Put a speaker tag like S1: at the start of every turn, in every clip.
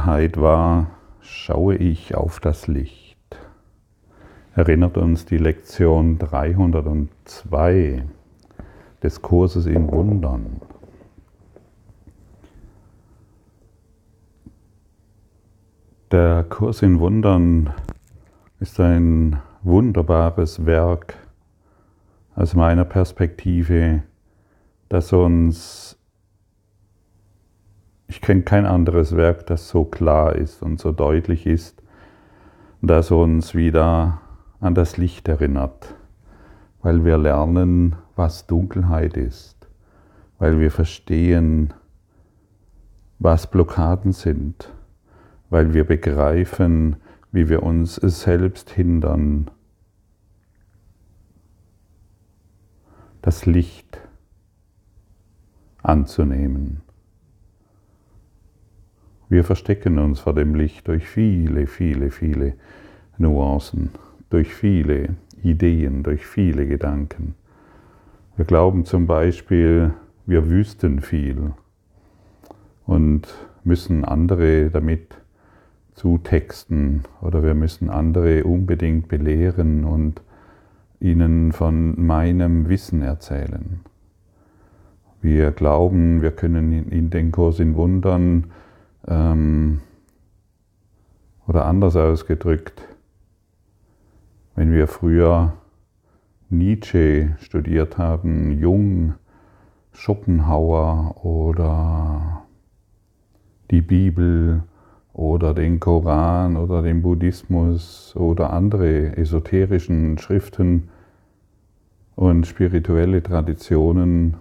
S1: Dunkelheit war, schaue ich auf das Licht. Erinnert uns die Lektion 302 des Kurses in Wundern. Der Kurs in Wundern ist ein wunderbares Werk aus meiner Perspektive, das uns, ich kenne kein anderes Werk, das so klar ist und so deutlich ist, das uns wieder an das Licht erinnert, weil wir lernen, was Dunkelheit ist, weil wir verstehen, was Blockaden sind, weil wir begreifen, wie wir uns selbst hindern, das Licht anzunehmen. Wir verstecken uns vor dem Licht durch viele, viele, viele Nuancen, durch viele Ideen, durch viele Gedanken. Wir glauben zum Beispiel, wir wüssten viel und müssen andere damit zutexten oder wir müssen andere unbedingt belehren und ihnen von meinem Wissen erzählen. Wir glauben, wir können in den Kurs in Wundern ähm, oder anders ausgedrückt, wenn wir früher Nietzsche studiert haben, Jung, Schopenhauer oder die Bibel oder den Koran oder den Buddhismus oder andere esoterischen Schriften und spirituelle Traditionen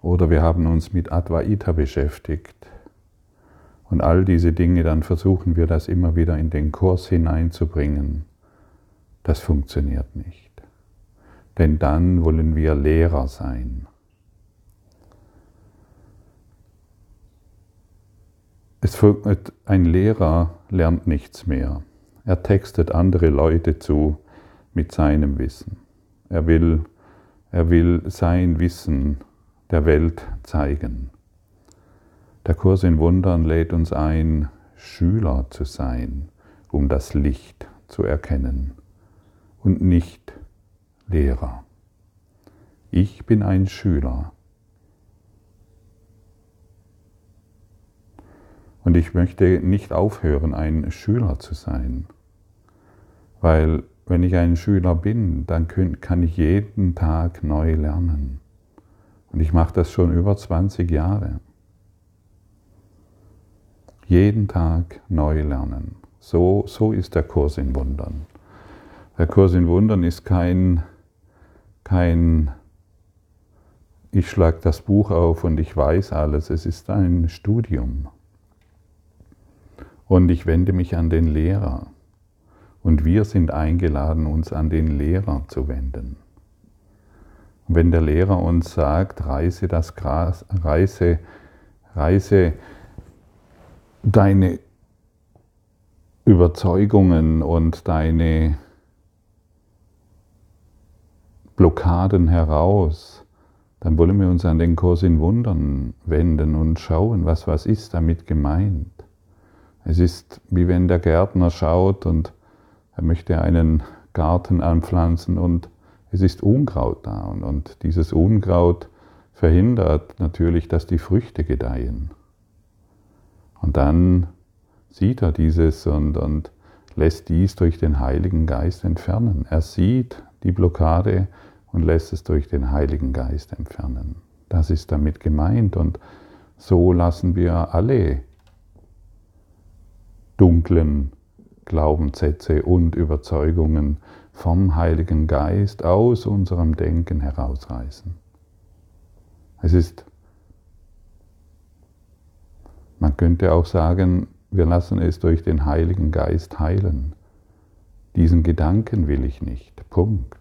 S1: oder wir haben uns mit Advaita beschäftigt. Und all diese Dinge, dann versuchen wir das immer wieder in den Kurs hineinzubringen. Das funktioniert nicht. Denn dann wollen wir Lehrer sein. Es, ein Lehrer lernt nichts mehr. Er textet andere Leute zu mit seinem Wissen. Er will, er will sein Wissen der Welt zeigen. Der Kurs in Wundern lädt uns ein, Schüler zu sein, um das Licht zu erkennen und nicht Lehrer. Ich bin ein Schüler Und ich möchte nicht aufhören, ein Schüler zu sein, weil wenn ich ein Schüler bin, dann kann ich jeden Tag neu lernen. Und ich mache das schon über 20 Jahre. Jeden Tag neu lernen. So, so ist der Kurs in Wundern. Der Kurs in Wundern ist kein, kein ich schlage das Buch auf und ich weiß alles. Es ist ein Studium. Und ich wende mich an den Lehrer. Und wir sind eingeladen, uns an den Lehrer zu wenden. Wenn der Lehrer uns sagt, reiße das Gras, reiße, reiße deine Überzeugungen und deine Blockaden heraus, dann wollen wir uns an den Kurs in Wundern wenden und schauen, was was ist damit gemeint. Es ist wie wenn der Gärtner schaut und er möchte einen Garten anpflanzen und es ist Unkraut da und, und dieses Unkraut verhindert natürlich, dass die Früchte gedeihen. Und dann sieht er dieses und, und lässt dies durch den Heiligen Geist entfernen. Er sieht die Blockade und lässt es durch den Heiligen Geist entfernen. Das ist damit gemeint und so lassen wir alle dunklen Glaubenssätze und Überzeugungen vom Heiligen Geist aus unserem Denken herausreißen. Es ist, man könnte auch sagen, wir lassen es durch den Heiligen Geist heilen. Diesen Gedanken will ich nicht. Punkt.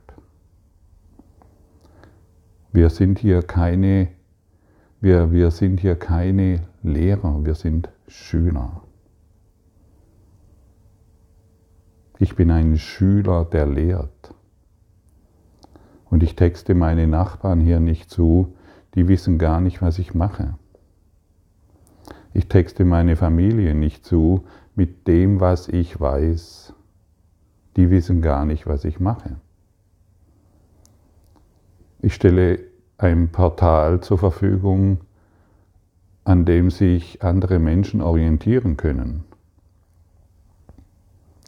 S1: Wir sind hier keine, wir, wir sind hier keine Lehrer, wir sind Schüler. Ich bin ein Schüler, der lehrt. Und ich texte meine Nachbarn hier nicht zu, die wissen gar nicht, was ich mache. Ich texte meine Familie nicht zu mit dem, was ich weiß. Die wissen gar nicht, was ich mache. Ich stelle ein Portal zur Verfügung, an dem sich andere Menschen orientieren können.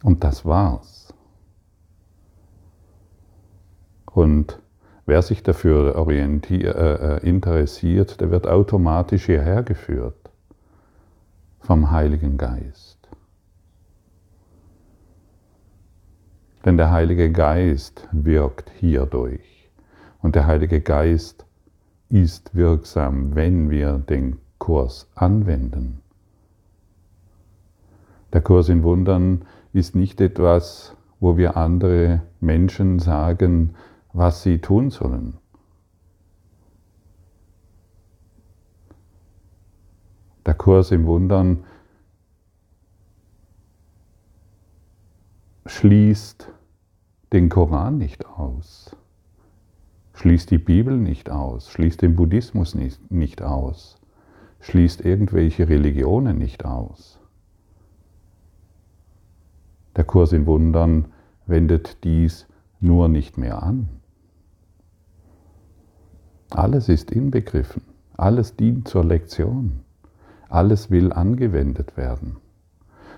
S1: Und das war's. Und wer sich dafür äh, äh, interessiert, der wird automatisch hierher geführt vom Heiligen Geist. Denn der Heilige Geist wirkt hierdurch. Und der Heilige Geist ist wirksam, wenn wir den Kurs anwenden. Der Kurs in Wundern ist nicht etwas, wo wir andere Menschen sagen, was sie tun sollen. Der Kurs im Wundern schließt den Koran nicht aus, schließt die Bibel nicht aus, schließt den Buddhismus nicht, aus, schließt irgendwelche Religionen nicht aus. Der Kurs in Wundern wendet dies nur nicht mehr an. Alles ist inbegriffen, alles dient zur Lektion, alles will angewendet werden.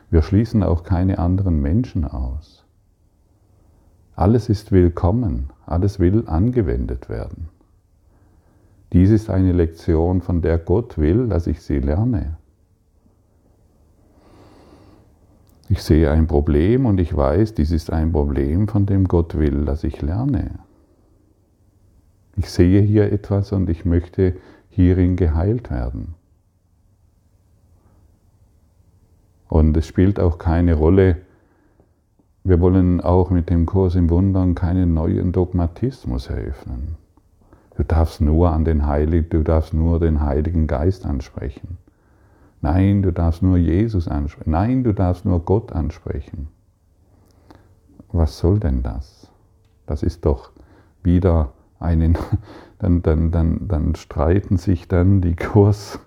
S1: Wir schließen auch keine anderen Menschen aus. Alles ist willkommen, alles will angewendet werden. Dies ist eine Lektion, von der Gott will, dass ich sie lerne. Ich sehe ein Problem und ich weiß, dies ist ein Problem, von dem Gott will, dass ich lerne. Ich sehe hier etwas und ich möchte hierin geheilt werden. Und es spielt auch keine Rolle, wir wollen auch mit dem Kurs im Wundern keinen neuen Dogmatismus eröffnen. Du darfst nur an den Heiligen, du darfst nur den Heiligen Geist ansprechen. Nein, du darfst nur Jesus ansprechen. Nein, du darfst nur Gott ansprechen. Was soll denn das? Das ist doch wieder einen, dann, dann, dann, dann streiten sich dann die Kurs,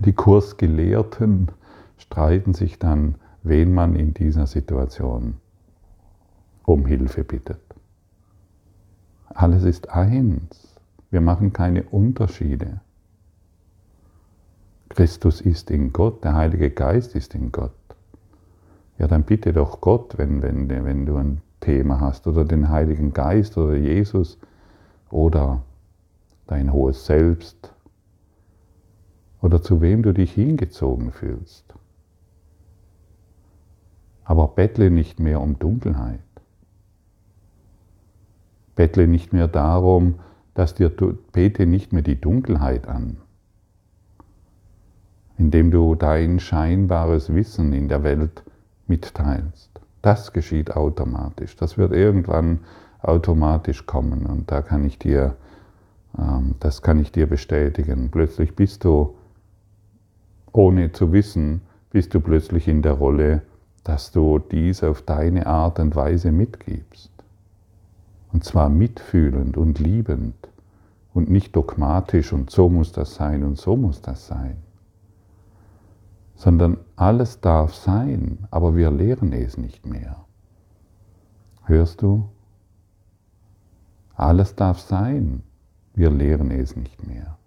S1: die Kursgelehrten streiten sich dann, wen man in dieser Situation um Hilfe bittet. Alles ist eins. Wir machen keine Unterschiede. Christus ist in Gott, der Heilige Geist ist in Gott. Ja, dann bitte doch Gott, wenn, wenn, wenn du ein Thema hast, oder den Heiligen Geist oder Jesus oder dein hohes Selbst oder zu wem du dich hingezogen fühlst. Aber bettle nicht mehr um Dunkelheit. Bettle nicht mehr darum, dass dir, bete nicht mehr die Dunkelheit an, indem du dein scheinbares Wissen in der Welt mitteilst. Das geschieht automatisch. Das wird irgendwann automatisch kommen und da kann ich dir, ähm, das kann ich dir bestätigen. Plötzlich bist du, ohne zu wissen, bist du plötzlich in der Rolle, dass du dies auf deine Art und Weise mitgibst. Und zwar mitfühlend und liebend und nicht dogmatisch und so muss das sein und so muss das sein, sondern alles darf sein, aber wir lehren es nicht mehr. Hörst du? Alles darf sein, wir lehren es nicht mehr.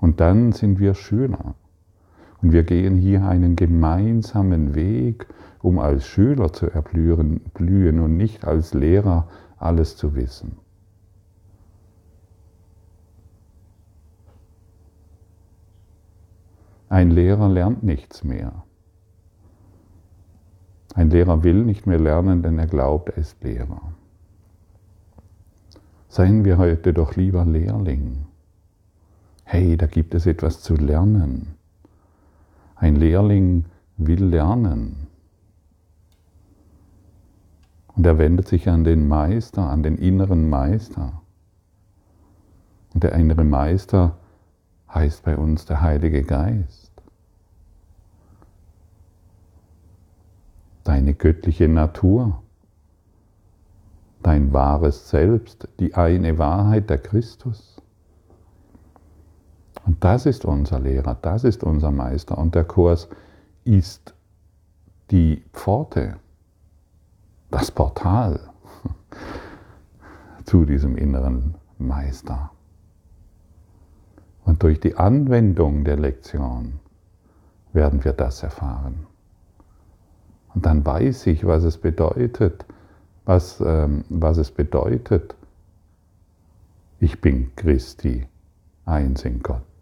S1: Und dann sind wir schöner. Und wir gehen hier einen gemeinsamen Weg um als Schüler zu erblühen blühen und nicht als Lehrer alles zu wissen. Ein Lehrer lernt nichts mehr. Ein Lehrer will nicht mehr lernen, denn er glaubt, er ist Lehrer. Seien wir heute doch lieber Lehrling. Hey, da gibt es etwas zu lernen. Ein Lehrling will lernen. Und er wendet sich an den Meister, an den inneren Meister. Und der innere Meister heißt bei uns der Heilige Geist. Deine göttliche Natur, dein wahres Selbst, die eine Wahrheit der Christus, Und das ist unser Lehrer, das ist unser Meister. Und der Kurs ist die Pforte, das Portal zu diesem inneren Meister. Und durch die Anwendung der Lektion werden wir das erfahren. Und dann weiß ich, was es bedeutet, was, ähm, was es bedeutet, ich bin Christi, eins in Gott.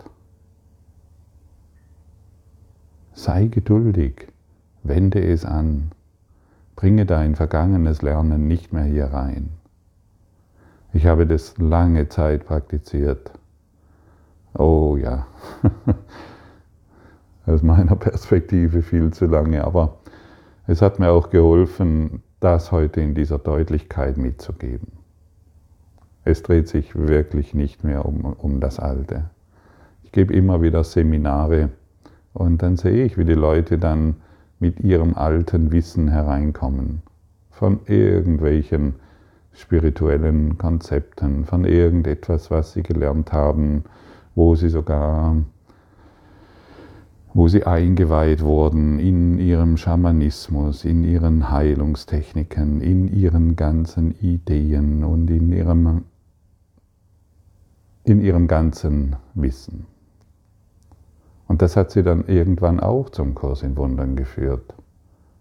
S1: Sei geduldig, wende es an, bringe dein vergangenes Lernen nicht mehr hier rein. Ich habe das lange Zeit praktiziert. Oh ja, aus meiner Perspektive viel zu lange, aber es hat mir auch geholfen, das heute in dieser Deutlichkeit mitzugeben. Es dreht sich wirklich nicht mehr um, um das Alte. Ich gebe immer wieder Seminare und dann sehe ich, wie die Leute dann mit ihrem alten Wissen hereinkommen. Von irgendwelchen spirituellen Konzepten, von irgendetwas, was sie gelernt haben, wo sie sogar, wo sie eingeweiht wurden in ihrem Schamanismus, in ihren Heilungstechniken, in ihren ganzen Ideen und in ihrem, in ihrem ganzen Wissen. Das hat sie dann irgendwann auch zum Kurs in Wundern geführt.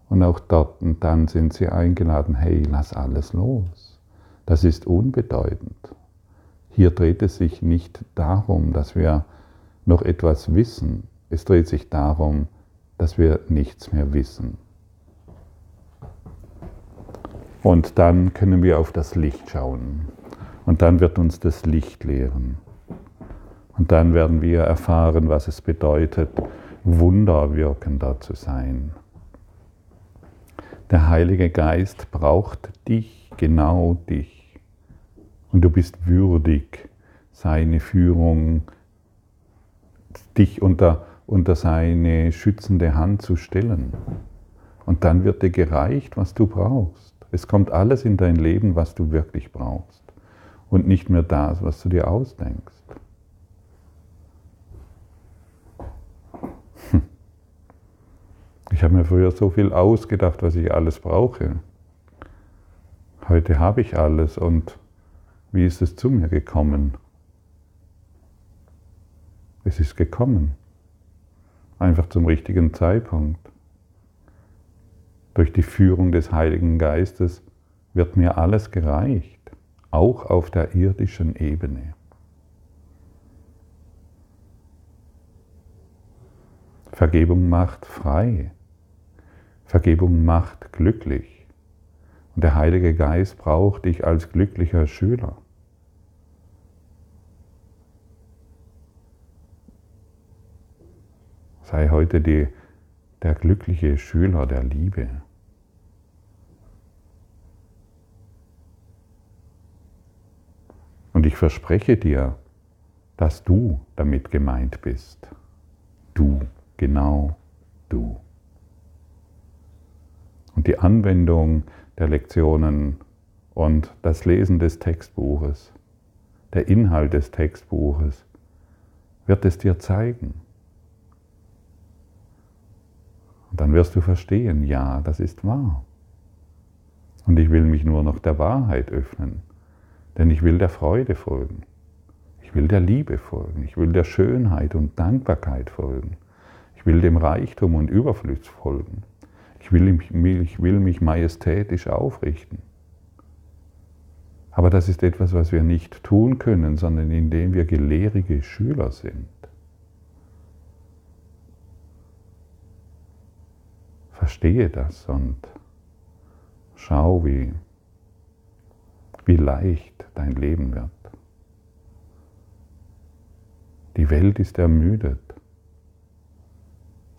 S1: Und auch dort und dann sind sie eingeladen, hey, lass alles los. Das ist unbedeutend. Hier dreht es sich nicht darum, dass wir noch etwas wissen. Es dreht sich darum, dass wir nichts mehr wissen. Und dann können wir auf das Licht schauen. Und dann wird uns das Licht lehren. Und dann werden wir erfahren, was es bedeutet, wunderwirkender zu sein. Der Heilige Geist braucht dich, genau dich. Und du bist würdig, seine Führung, dich unter, unter seine schützende Hand zu stellen. Und dann wird dir gereicht, was du brauchst. Es kommt alles in dein Leben, was du wirklich brauchst. Und nicht mehr das, was du dir ausdenkst. Ich habe mir früher so viel ausgedacht, was ich alles brauche. Heute habe ich alles und wie ist es zu mir gekommen? Es ist gekommen. Einfach zum richtigen Zeitpunkt. Durch die Führung des Heiligen Geistes wird mir alles gereicht, auch auf der irdischen Ebene. Vergebung macht frei. Vergebung macht glücklich. Und der Heilige Geist braucht dich als glücklicher Schüler. Sei heute die, der glückliche Schüler der Liebe. Und ich verspreche dir, dass du damit gemeint bist. Du, genau du und die Anwendung der Lektionen und das Lesen des Textbuches, der Inhalt des Textbuches, wird es dir zeigen. Und dann wirst du verstehen, ja, das ist wahr. Und ich will mich nur noch der Wahrheit öffnen, denn ich will der Freude folgen. Ich will der Liebe folgen. Ich will der Schönheit und Dankbarkeit folgen. Ich will dem Reichtum und Überfluss folgen. Ich will, ich will mich majestätisch aufrichten. Aber das ist etwas, was wir nicht tun können, sondern indem wir gelehrige Schüler sind. Verstehe das und schau, wie, wie leicht dein Leben wird. Die Welt ist ermüdet.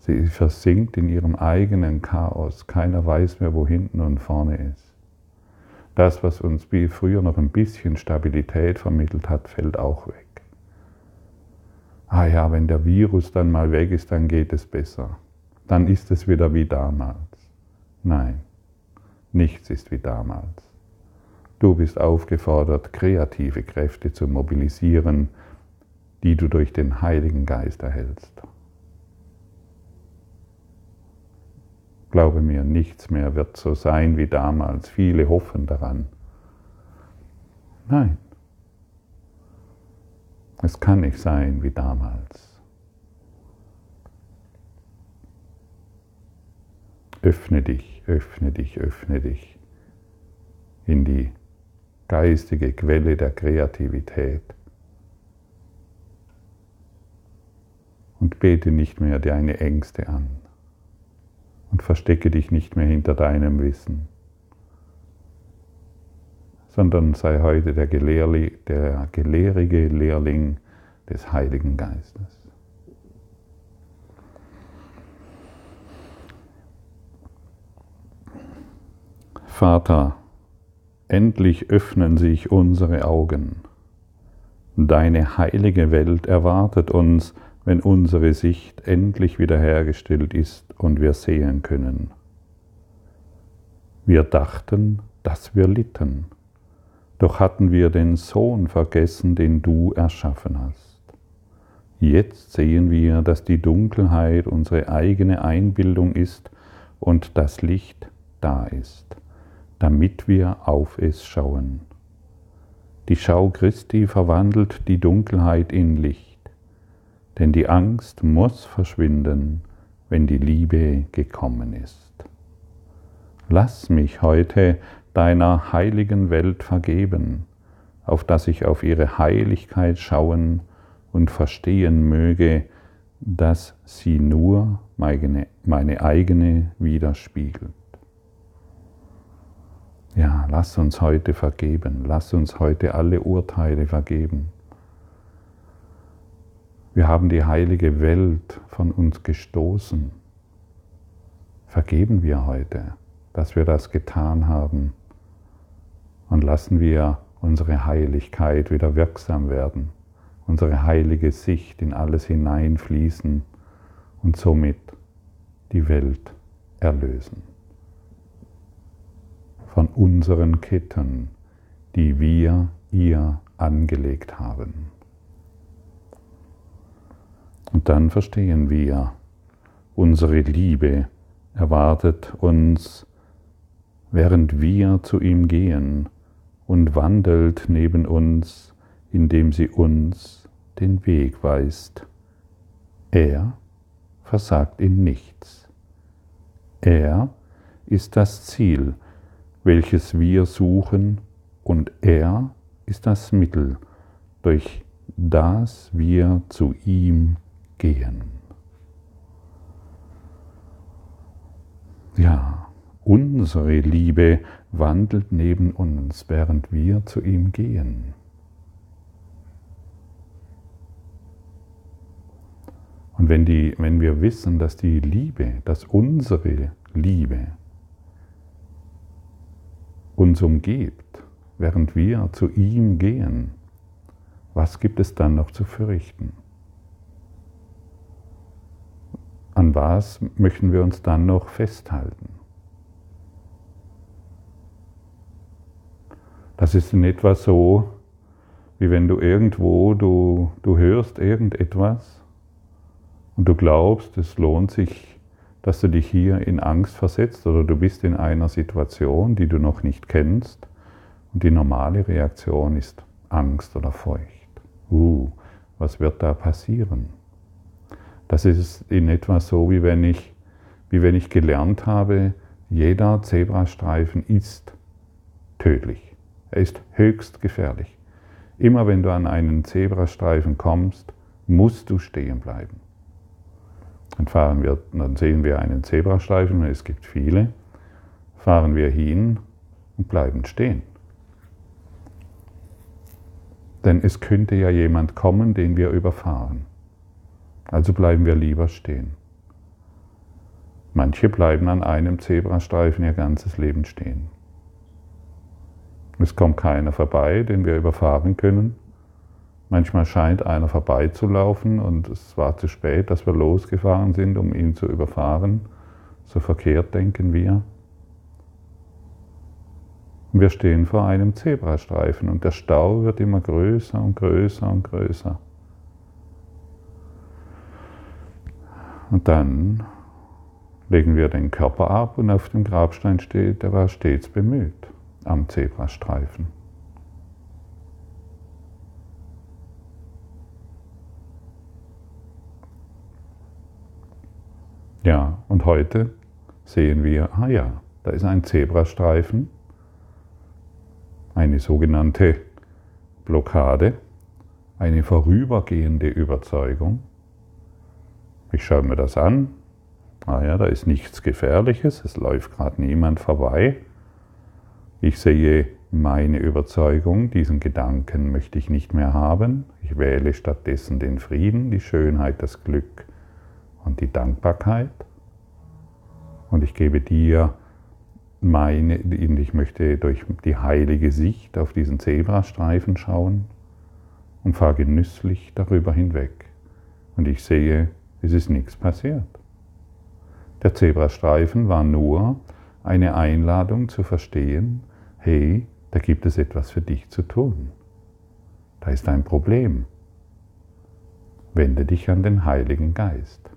S1: Sie versinkt in ihrem eigenen Chaos. Keiner weiß mehr, wo hinten und vorne ist. Das, was uns wie früher noch ein bisschen Stabilität vermittelt hat, fällt auch weg. Ah ja, wenn der Virus dann mal weg ist, dann geht es besser. Dann ist es wieder wie damals. Nein, nichts ist wie damals. Du bist aufgefordert, kreative Kräfte zu mobilisieren, die du durch den Heiligen Geist erhältst. Glaube mir, nichts mehr wird so sein wie damals. Viele hoffen daran. Nein, es kann nicht sein wie damals. Öffne dich, öffne dich, öffne dich in die geistige Quelle der Kreativität. Und bete nicht mehr deine Ängste an und verstecke dich nicht mehr hinter deinem Wissen, sondern sei heute der, Gelehrli, der gelehrige Lehrling des Heiligen Geistes. Vater, endlich öffnen sich unsere Augen. Deine heilige Welt erwartet uns, wenn unsere Sicht endlich wiederhergestellt ist und wir sehen können. Wir dachten, dass wir litten, doch hatten wir den Sohn vergessen, den du erschaffen hast. Jetzt sehen wir, dass die Dunkelheit unsere eigene Einbildung ist und das Licht da ist, damit wir auf es schauen. Die Schau Christi verwandelt die Dunkelheit in Licht denn die Angst muss verschwinden, wenn die Liebe gekommen ist. Lass mich heute deiner heiligen Welt vergeben, auf dass ich auf ihre Heiligkeit schauen und verstehen möge, dass sie nur meine, meine eigene widerspiegelt. Ja, lass uns heute vergeben, lass uns heute alle Urteile vergeben wir haben die heilige Welt von uns gestoßen. Vergeben wir heute, dass wir das getan haben und lassen wir unsere Heiligkeit wieder wirksam werden, unsere heilige Sicht in alles hineinfließen und somit die Welt erlösen. Von unseren Ketten, die wir ihr angelegt haben. Und dann verstehen wir, unsere Liebe erwartet uns, während wir zu ihm gehen und wandelt neben uns, indem sie uns den Weg weist. Er versagt in nichts. Er ist das Ziel, welches wir suchen, und er ist das Mittel, durch das wir zu ihm gehen. Ja, unsere Liebe wandelt neben uns, während wir zu ihm gehen. Und wenn, die, wenn wir wissen, dass die Liebe, dass unsere Liebe uns umgibt, während wir zu ihm gehen, was gibt es dann noch zu fürchten? An was möchten wir uns dann noch festhalten? Das ist in etwa so, wie wenn du irgendwo, du, du hörst irgendetwas und du glaubst, es lohnt sich, dass du dich hier in Angst versetzt oder du bist in einer Situation, die du noch nicht kennst und die normale Reaktion ist Angst oder Furcht. Uh, was wird da passieren? Das ist in etwa so, wie wenn ich, wie wenn ich gelernt habe, jeder Zebrastreifen ist tödlich. Er ist höchst gefährlich. Immer wenn du an einen Zebrastreifen kommst, musst du stehen bleiben. Dann, fahren wir, dann sehen wir einen Zebrastreifen, es gibt viele, fahren wir hin und bleiben stehen. Denn es könnte ja jemand kommen, den wir überfahren. Also bleiben wir lieber stehen. Manche bleiben an einem Zebrastreifen ihr ganzes Leben stehen. Es kommt keiner vorbei, den wir überfahren können. Manchmal scheint einer vorbeizulaufen und es war zu spät, dass wir losgefahren sind, um ihn zu überfahren. So verkehrt denken wir. Wir stehen vor einem Zebrastreifen und der Stau wird immer größer und größer und größer. Und dann legen wir den Körper ab und auf dem Grabstein steht, er war stets bemüht am Zebrastreifen. Ja, und heute sehen wir, ah ja, da ist ein Zebrastreifen, eine sogenannte Blockade, eine vorübergehende Überzeugung. Ich schaue mir das an, ah ja, da ist nichts Gefährliches, es läuft gerade niemand vorbei. Ich sehe meine Überzeugung, diesen Gedanken möchte ich nicht mehr haben. Ich wähle stattdessen den Frieden, die Schönheit, das Glück und die Dankbarkeit. Und ich gebe dir meine, ich möchte durch die heilige Sicht auf diesen Zebrastreifen schauen und fahre genüsslich darüber hinweg. Und ich sehe, es ist nichts passiert. Der Zebrastreifen war nur eine Einladung zu verstehen, hey, da gibt es etwas für dich zu tun. Da ist ein Problem. Wende dich an den Heiligen Geist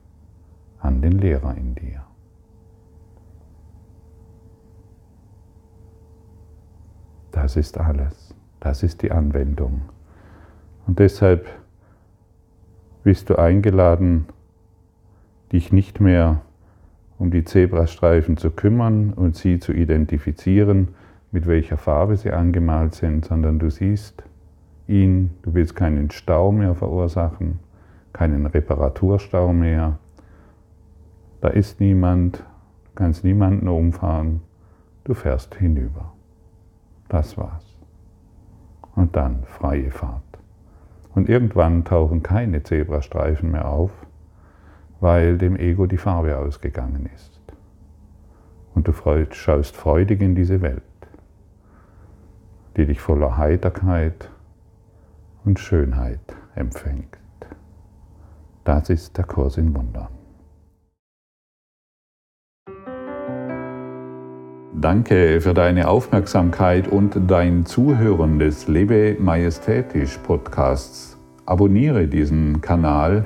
S1: an den Lehrer in dir. Das ist alles. Das ist die Anwendung. Und deshalb bist du eingeladen, dich nicht mehr um die Zebrastreifen zu kümmern und sie zu identifizieren, mit welcher Farbe sie angemalt sind, sondern du siehst ihn, du willst keinen Stau mehr verursachen, keinen Reparaturstau mehr, da ist niemand, du kannst niemanden umfahren, du fährst hinüber. Das war's. Und dann freie Fahrt. Und irgendwann tauchen keine Zebrastreifen mehr auf, weil dem Ego die Farbe ausgegangen ist. Und du schaust freudig in diese Welt, die dich voller Heiterkeit und Schönheit empfängt. Das ist der Kurs in Wundern. Danke für deine Aufmerksamkeit und dein Zuhören des Lebe Majestätisch Podcasts. Abonniere diesen Kanal,